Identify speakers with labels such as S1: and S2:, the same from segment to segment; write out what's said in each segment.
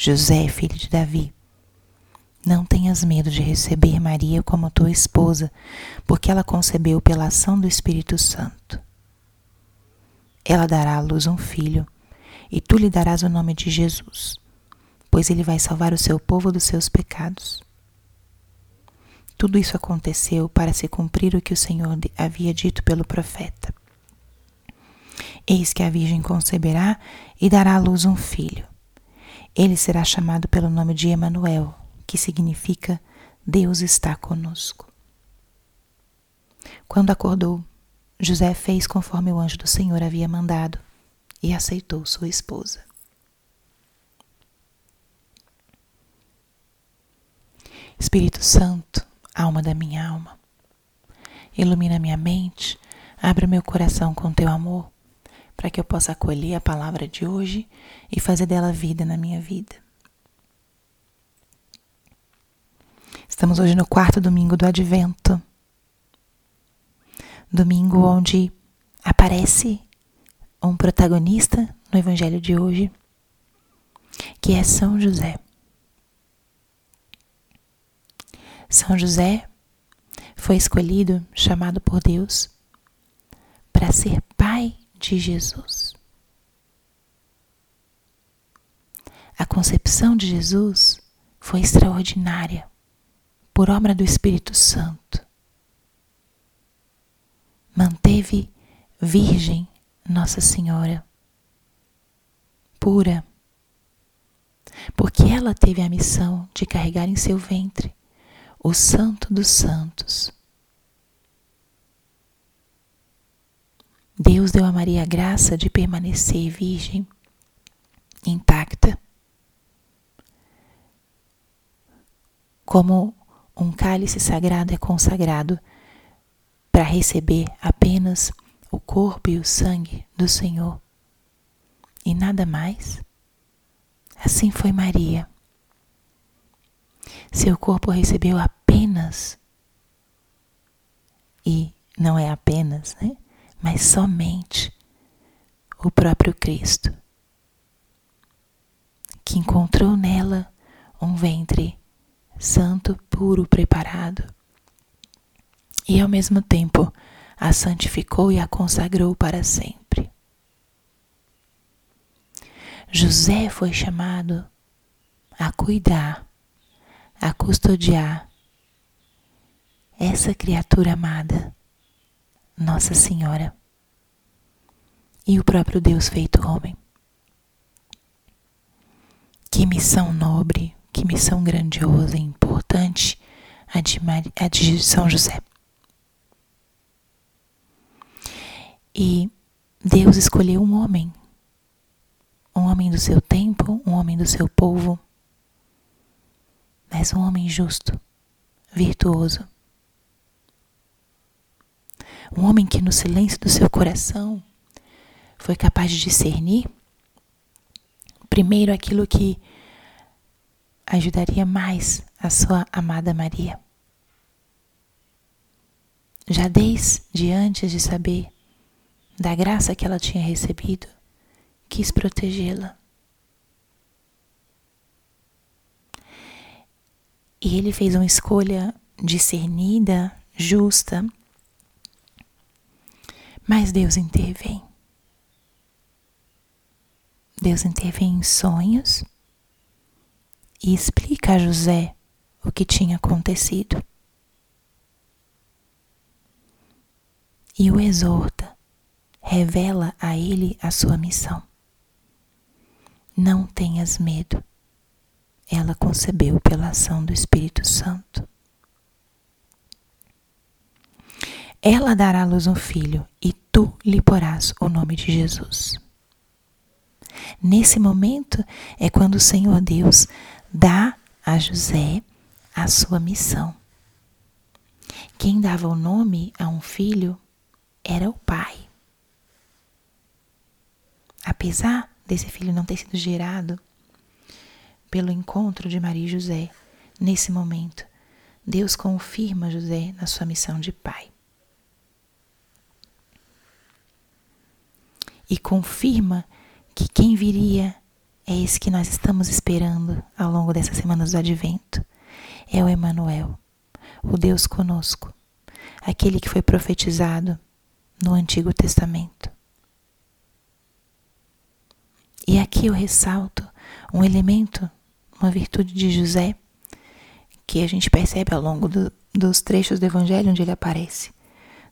S1: José, filho de Davi, não tenhas medo de receber Maria como tua esposa, porque ela concebeu pela ação do Espírito Santo. Ela dará à luz um filho, e tu lhe darás o nome de Jesus, pois ele vai salvar o seu povo dos seus pecados. Tudo isso aconteceu para se cumprir o que o Senhor havia dito pelo profeta. Eis que a Virgem conceberá e dará à luz um filho. Ele será chamado pelo nome de Emanuel, que significa Deus está conosco. Quando acordou, José fez conforme o anjo do Senhor havia mandado e aceitou sua esposa. Espírito Santo, alma da minha alma. Ilumina minha mente, abre meu coração com teu amor, para que eu possa acolher a palavra de hoje e fazer dela vida na minha vida. Estamos hoje no quarto domingo do Advento. Domingo onde aparece um protagonista no Evangelho de hoje, que é São José. São José foi escolhido, chamado por Deus, para ser de Jesus. A concepção de Jesus foi extraordinária, por obra do Espírito Santo. Manteve virgem Nossa Senhora, pura, porque ela teve a missão de carregar em seu ventre o Santo dos Santos. Deus deu a Maria a graça de permanecer virgem, intacta, como um cálice sagrado é consagrado para receber apenas o corpo e o sangue do Senhor e nada mais. Assim foi Maria. Seu corpo recebeu apenas, e não é apenas, né? Mas somente o próprio Cristo, que encontrou nela um ventre santo, puro, preparado, e ao mesmo tempo a santificou e a consagrou para sempre. José foi chamado a cuidar a custodiar essa criatura amada, Nossa Senhora, e o próprio Deus feito homem. Que missão nobre, que missão grandiosa e importante a de, a de São José. E Deus escolheu um homem, um homem do seu tempo, um homem do seu povo, mas um homem justo, virtuoso. Um homem que no silêncio do seu coração foi capaz de discernir primeiro aquilo que ajudaria mais a sua amada Maria. Já desde antes de saber da graça que ela tinha recebido, quis protegê-la. E ele fez uma escolha discernida, justa. Mas Deus intervém. Deus intervém em sonhos e explica a José o que tinha acontecido. E o exorta, revela a ele a sua missão. Não tenhas medo ela concebeu pela ação do Espírito Santo. Ela dará à luz um filho e tu lhe porás o nome de Jesus. Nesse momento é quando o Senhor Deus dá a José a sua missão. Quem dava o nome a um filho era o pai. Apesar desse filho não ter sido gerado pelo encontro de Maria e José, nesse momento, Deus confirma José na sua missão de pai. E confirma que quem viria é esse que nós estamos esperando ao longo dessas semanas do advento. É o Emanuel, o Deus conosco, aquele que foi profetizado no Antigo Testamento. E aqui eu ressalto um elemento, uma virtude de José, que a gente percebe ao longo do, dos trechos do Evangelho onde ele aparece.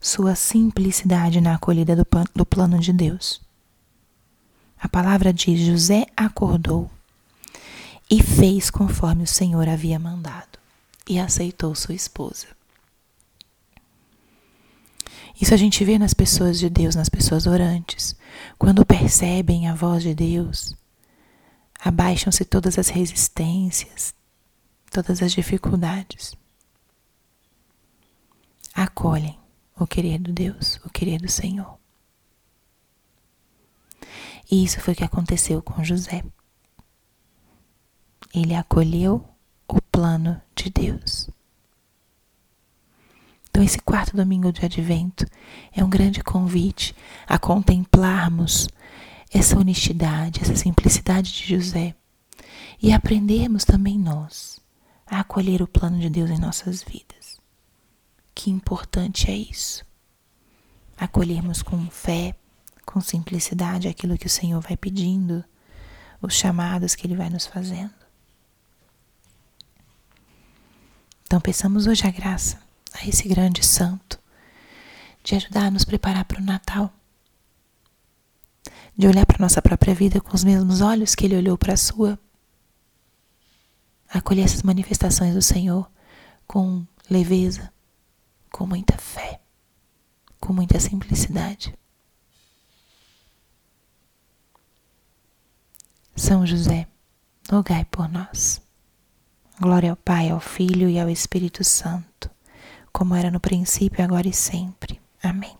S1: Sua simplicidade na acolhida do, do plano de Deus. A palavra diz: José acordou e fez conforme o Senhor havia mandado, e aceitou sua esposa. Isso a gente vê nas pessoas de Deus, nas pessoas orantes. Quando percebem a voz de Deus, abaixam-se todas as resistências, todas as dificuldades. Acolhem o querer do Deus, o querer do Senhor. E isso foi o que aconteceu com José. Ele acolheu o plano de Deus. Então, esse quarto domingo de advento é um grande convite a contemplarmos essa honestidade, essa simplicidade de José e aprendermos também nós a acolher o plano de Deus em nossas vidas. Que importante é isso. Acolhermos com fé, com simplicidade aquilo que o Senhor vai pedindo, os chamados que Ele vai nos fazendo. Então, peçamos hoje a graça a esse grande santo, de ajudar a nos preparar para o Natal, de olhar para a nossa própria vida com os mesmos olhos que ele olhou para a sua, acolher essas manifestações do Senhor com leveza, com muita fé, com muita simplicidade. São José, rogai por nós. Glória ao Pai, ao Filho e ao Espírito Santo como era no princípio, agora e sempre. Amém.